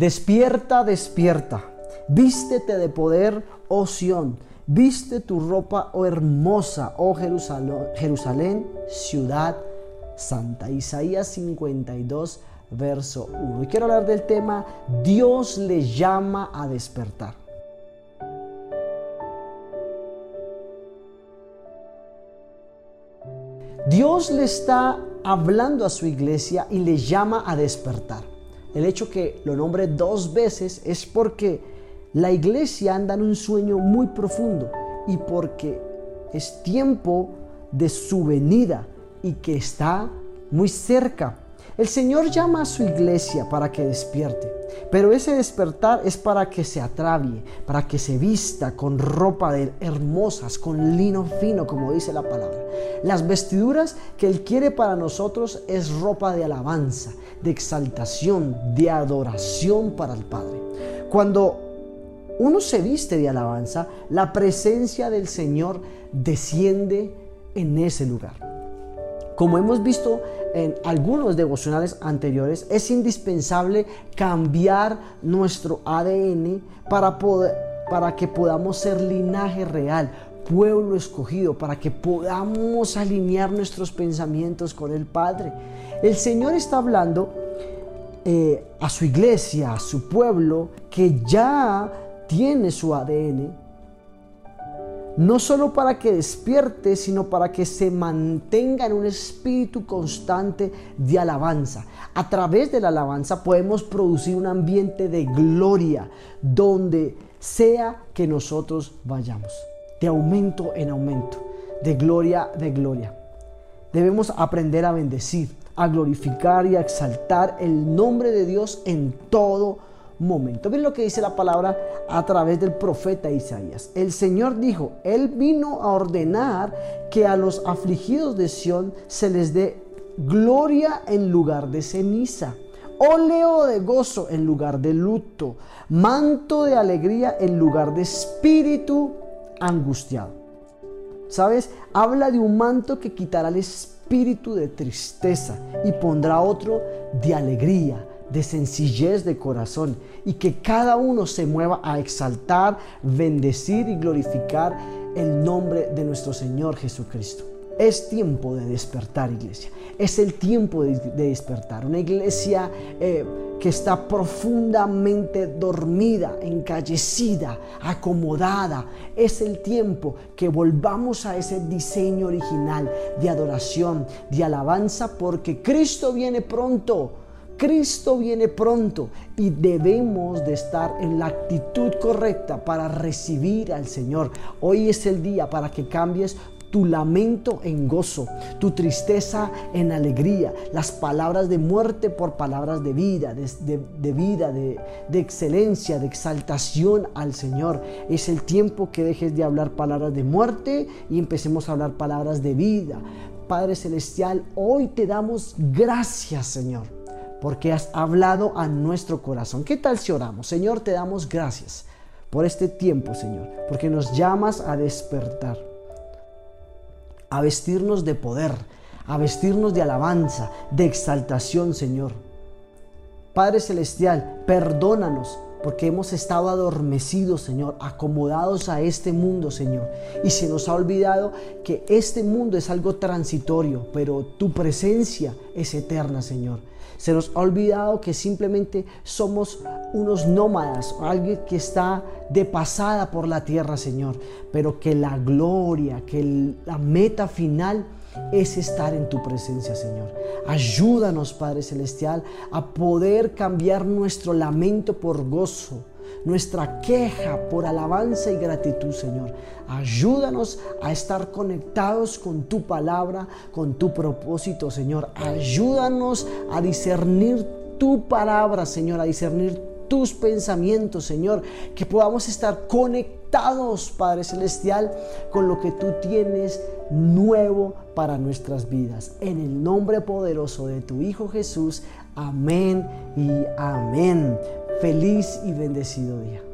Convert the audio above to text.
Despierta, despierta. Vístete de poder, oh Sión. Viste tu ropa, oh hermosa, oh Jerusalén, Jerusalén, ciudad santa. Isaías 52, verso 1. Y quiero hablar del tema, Dios le llama a despertar. Dios le está hablando a su iglesia y le llama a despertar. El hecho que lo nombre dos veces es porque la iglesia anda en un sueño muy profundo y porque es tiempo de su venida y que está muy cerca. El Señor llama a su iglesia para que despierte, pero ese despertar es para que se atravie, para que se vista con ropa de hermosas, con lino fino, como dice la palabra. Las vestiduras que Él quiere para nosotros es ropa de alabanza, de exaltación, de adoración para el Padre. Cuando uno se viste de alabanza, la presencia del Señor desciende en ese lugar. Como hemos visto en algunos devocionales anteriores, es indispensable cambiar nuestro ADN para, poder, para que podamos ser linaje real, pueblo escogido, para que podamos alinear nuestros pensamientos con el Padre. El Señor está hablando eh, a su iglesia, a su pueblo, que ya tiene su ADN no solo para que despierte, sino para que se mantenga en un espíritu constante de alabanza. A través de la alabanza podemos producir un ambiente de gloria donde sea que nosotros vayamos, de aumento en aumento, de gloria de gloria. Debemos aprender a bendecir, a glorificar y a exaltar el nombre de Dios en todo momento. Miren lo que dice la palabra a través del profeta Isaías. El Señor dijo, Él vino a ordenar que a los afligidos de Sión se les dé gloria en lugar de ceniza, óleo de gozo en lugar de luto, manto de alegría en lugar de espíritu angustiado. ¿Sabes? Habla de un manto que quitará el espíritu de tristeza y pondrá otro de alegría, de sencillez de corazón y que cada uno se mueva a exaltar, bendecir y glorificar el nombre de nuestro Señor Jesucristo. Es tiempo de despertar, iglesia. Es el tiempo de, despertar. Una iglesia eh, que está profundamente dormida, encallecida, acomodada. Es el tiempo que volvamos a ese diseño original de adoración, de alabanza, porque Cristo viene pronto. Cristo viene pronto y debemos de estar en la actitud correcta para recibir al Señor. Hoy es el día para que cambies tu lamento en gozo, tu tristeza en alegría, las palabras de muerte por palabras de vida, de, vida, de, de, excelencia, de exaltación al Señor. Es el tiempo que dejes de hablar palabras de muerte y empecemos a hablar palabras de vida. Padre Celestial, hoy te damos gracias, Señor porque has hablado a nuestro corazón. ¿Qué tal si oramos? Señor, te damos gracias por este tiempo, Señor, porque nos llamas a despertar, a vestirnos de poder, a vestirnos de alabanza, de exaltación, Señor. Padre Celestial, perdónanos porque hemos estado adormecidos, Señor, acomodados a este mundo, Señor. Y se nos ha olvidado que este mundo es algo transitorio, pero tu presencia es eterna, Señor. Se nos ha olvidado que simplemente somos unos nómadas, alguien que está de pasada por la tierra, Señor, pero que la gloria, que la meta final es estar en tu presencia, Señor. Ayúdanos, Padre Celestial, a poder cambiar nuestro lamento por gozo, nuestra queja por alabanza y gratitud, Señor. Ayúdanos a estar conectados con tu palabra, con tu propósito, Señor. Ayúdanos a discernir tu palabra, Señor, a discernir tus pensamientos, Señor, que podamos estar conectados, Padre Celestial, con lo que tú tienes nuevo para nuestras vidas. En el nombre poderoso de tu Hijo Jesús, amén y amén. Feliz y bendecido día.